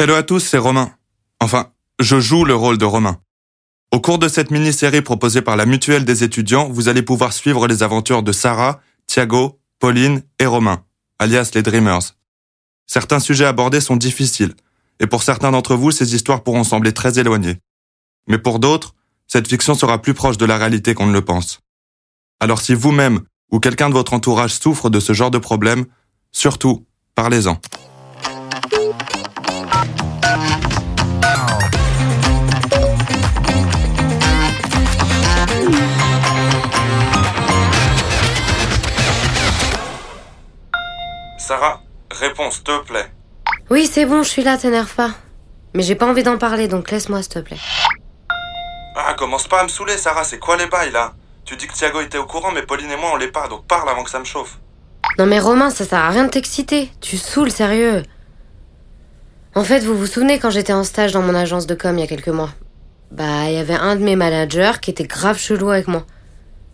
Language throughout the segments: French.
Hello à tous, c'est Romain. Enfin, je joue le rôle de Romain. Au cours de cette mini-série proposée par la Mutuelle des étudiants, vous allez pouvoir suivre les aventures de Sarah, Thiago, Pauline et Romain, alias les Dreamers. Certains sujets abordés sont difficiles, et pour certains d'entre vous, ces histoires pourront sembler très éloignées. Mais pour d'autres, cette fiction sera plus proche de la réalité qu'on ne le pense. Alors si vous-même ou quelqu'un de votre entourage souffre de ce genre de problème, surtout, parlez-en. Sarah, réponse, s'il te plaît. Oui, c'est bon, je suis là, t'énerve pas. Mais j'ai pas envie d'en parler, donc laisse-moi, s'il te plaît. Ah, commence pas à me saouler, Sarah, c'est quoi les bails là? Tu dis que Thiago était au courant, mais Pauline et moi on l'est pas, donc parle avant que ça me chauffe. Non mais Romain, ça sert à rien de t'exciter. Tu saoules, sérieux. En fait, vous vous souvenez quand j'étais en stage dans mon agence de com il y a quelques mois? Bah, il y avait un de mes managers qui était grave chelou avec moi.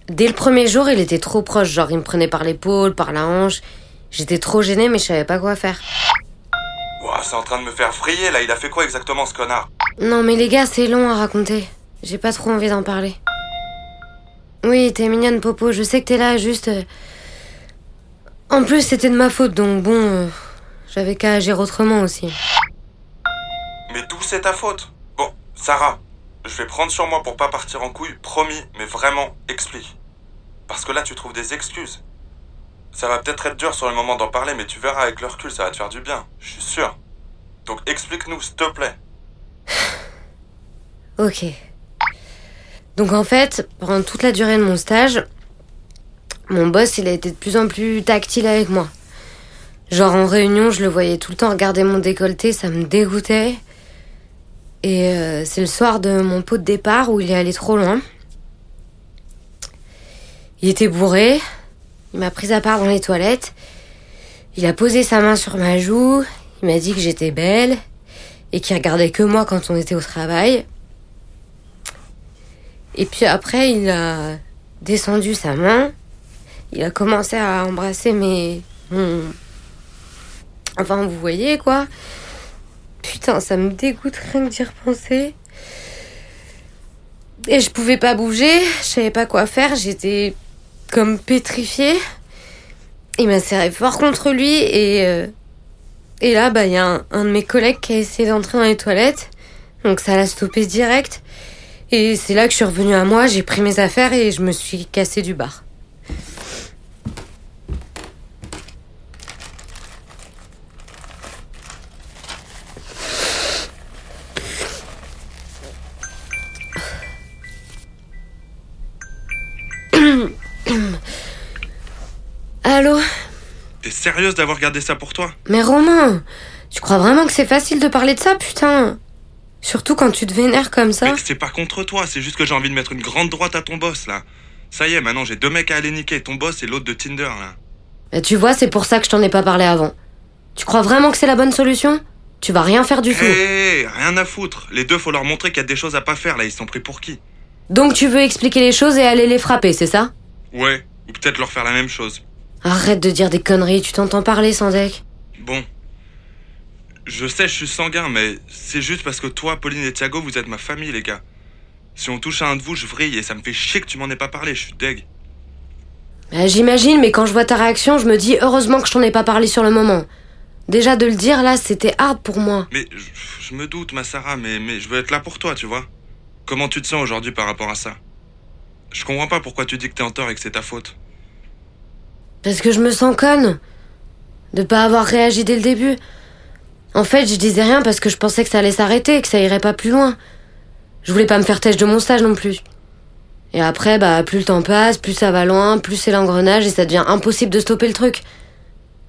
Dès le premier jour, il était trop proche, genre il me prenait par l'épaule, par la hanche. J'étais trop gênée, mais je savais pas quoi faire. Ouah, c'est en train de me faire vriller là, il a fait quoi exactement ce connard? Non mais les gars, c'est long à raconter. J'ai pas trop envie d'en parler. Oui, t'es mignonne, Popo, je sais que t'es là, juste... euh, En plus, c'était de ma faute, donc bon... euh, J'avais qu'à agir autrement aussi. Mais d'où c'est ta faute? Bon, Sarah, je vais prendre sur moi pour pas partir en couille, promis, mais vraiment, explique. Parce que là, tu trouves des excuses. Ça va peut-être être dur sur le moment d'en parler, mais tu verras avec le recul, ça va te faire du bien, je suis sûr. Donc explique-nous, s'il te plaît. Ok. Donc en fait, pendant toute la durée de mon stage, mon boss, il a été de plus en plus tactile avec moi. Genre en réunion, je le voyais tout le temps regarder mon décolleté, ça me dégoûtait. Et euh, c'est le soir de mon pot de départ où il est allé trop loin. Il était bourré, il m'a pris à part dans les toilettes, il a posé sa main sur ma joue, il m'a dit que j'étais belle et qu'il regardait que moi quand on était au travail. Et puis après, il a descendu sa main. Il a commencé à embrasser mes. mon- Enfin, vous voyez quoi. Putain, ça me dégoûte rien que d'y repenser. Et je pouvais pas bouger, je savais pas quoi faire, j'étais comme pétrifiée. Il m'a serré fort contre lui et. euh, Et là, bah, il y a un, un de mes collègues qui a essayé d'entrer dans les toilettes. Donc ça l'a stoppé direct. Et c'est là que je suis revenue à moi, j'ai pris mes affaires et je me suis cassée du bar. Allô T'es sérieuse d'avoir gardé ça pour toi Mais Romain, tu crois vraiment que c'est facile de parler de ça, putain Surtout quand tu te vénères comme ça. C'est pas contre toi, c'est juste que j'ai envie de mettre une grande droite à ton boss là. Ça y est, maintenant j'ai deux mecs à aller niquer, ton boss et l'autre de Tinder là. Bah, tu vois, c'est pour ça que je t'en ai pas parlé avant. Tu crois vraiment que c'est la bonne solution? Tu vas rien faire du tout. Hé, rien à foutre. Les deux, faut leur montrer qu'il y a des choses à pas faire là, ils sont pris pour qui? Donc tu veux expliquer les choses et aller les frapper, c'est ça? Ouais, ou peut-être leur faire la même chose. Arrête de dire des conneries, tu t'entends parler, Sandek. Bon. Je sais, je suis sanguin, mais c'est juste parce que toi, Pauline et Thiago, vous êtes ma famille, les gars. Si on touche à un de vous, je vrille et ça me fait chier que tu m'en aies pas parlé, je suis deg. Bah, J'imagine, mais quand je vois ta réaction, je me dis heureusement que je t'en ai pas parlé sur le moment. Déjà de le dire là, c'était hard pour moi. Mais je, je me doute, ma Sarah, mais, mais je veux être là pour toi, tu vois. Comment tu te sens aujourd'hui par rapport à ça? Je comprends pas pourquoi tu dis que t'es en tort et que c'est ta faute. Parce que je me sens conne. De pas avoir réagi dès le début. En fait, je disais rien parce que je pensais que ça allait s'arrêter, que ça irait pas plus loin. Je voulais pas me faire têche de mon stage non plus. Et après, bah, plus le temps passe, plus ça va loin, plus c'est l'engrenage et ça devient impossible de stopper le truc.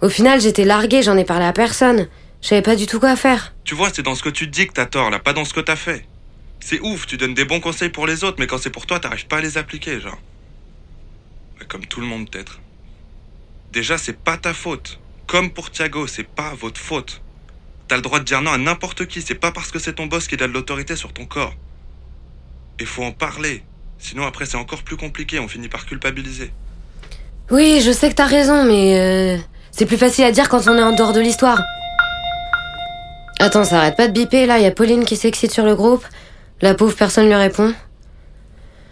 Au final, j'étais larguée, j'en ai parlé à personne. Je savais pas du tout quoi faire. Tu vois, c'est dans ce que tu dis que t'as tort, là, pas dans ce que t'as fait. C'est ouf, tu donnes des bons conseils pour les autres, mais quand c'est pour toi, t'arrives pas à les appliquer, genre. Mais Comme tout le monde, peut-être. Déjà, c'est pas ta faute. Comme pour Thiago, c'est pas votre faute. T'as le droit de dire non à n'importe qui, c'est pas parce que c'est ton boss qu'il a de l'autorité sur ton corps. Et faut en parler. Sinon, après, c'est encore plus compliqué, on finit par culpabiliser. Oui, je sais que t'as raison, mais euh, c'est plus facile à dire quand on est en dehors de l'histoire. Attends, ça arrête pas de biper là, y a Pauline qui s'excite sur le groupe. La pauvre personne lui répond.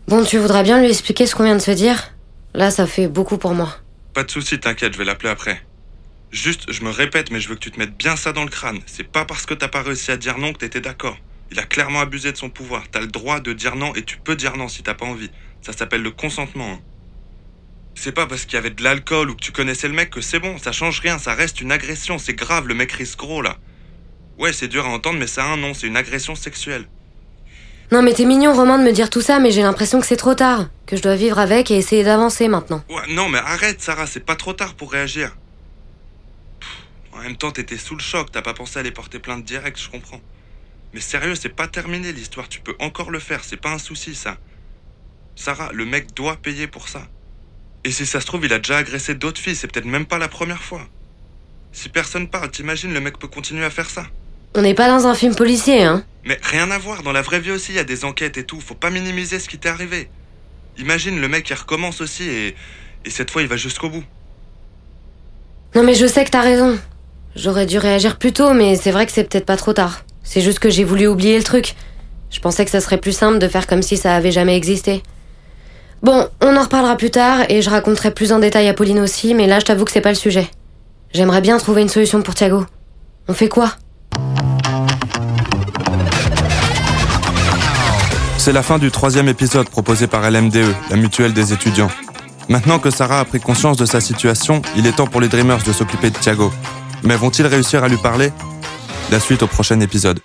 Bon, tu voudras bien lui expliquer ce qu'on vient de se dire? Là, ça fait beaucoup pour moi. Pas de soucis, t'inquiète, je vais l'appeler après. Juste, je me répète, mais je veux que tu te mettes bien ça dans le crâne. C'est pas parce que t'as pas réussi à dire non que t'étais d'accord. Il a clairement abusé de son pouvoir. T'as le droit de dire non et tu peux dire non si t'as pas envie. Ça s'appelle le consentement. hein. C'est pas parce qu'il y avait de l'alcool ou que tu connaissais le mec que c'est bon, ça change rien, ça reste une agression, c'est grave, le mec risque gros là. Ouais, c'est dur à entendre, mais c'est un non, c'est une agression sexuelle. Non, mais t'es mignon, Romain, de me dire tout ça, mais j'ai l'impression que c'est trop tard. Que je dois vivre avec et essayer d'avancer maintenant. Ouais, non, mais arrête, Sarah, c'est pas trop tard pour réagir. En même temps, t'étais sous le choc, t'as pas pensé à aller porter plainte direct, je comprends. Mais sérieux, c'est pas terminé l'histoire, tu peux encore le faire, c'est pas un souci ça. Sarah, le mec doit payer pour ça. Et si ça se trouve, il a déjà agressé d'autres filles, c'est peut-être même pas la première fois. Si personne parle, t'imagines, le mec peut continuer à faire ça. On n'est pas dans un film policier, hein Mais rien à voir, dans la vraie vie aussi, il y a des enquêtes et tout, faut pas minimiser ce qui t'est arrivé. Imagine le mec il recommence aussi et, et cette fois il va jusqu'au bout. Non, mais je sais que t'as raison. J'aurais dû réagir plus tôt, mais c'est vrai que c'est peut-être pas trop tard. C'est juste que j'ai voulu oublier le truc. Je pensais que ça serait plus simple de faire comme si ça avait jamais existé. Bon, on en reparlera plus tard et je raconterai plus en détail à Pauline aussi, mais là je t'avoue que c'est pas le sujet. J'aimerais bien trouver une solution pour Thiago. On fait quoi? C'est la fin du troisième épisode proposé par LMDE, la mutuelle des étudiants. Maintenant que Sarah a pris conscience de sa situation, il est temps pour les Dreamers de s'occuper de Thiago. Mais vont-ils réussir à lui parler? La suite au prochain épisode.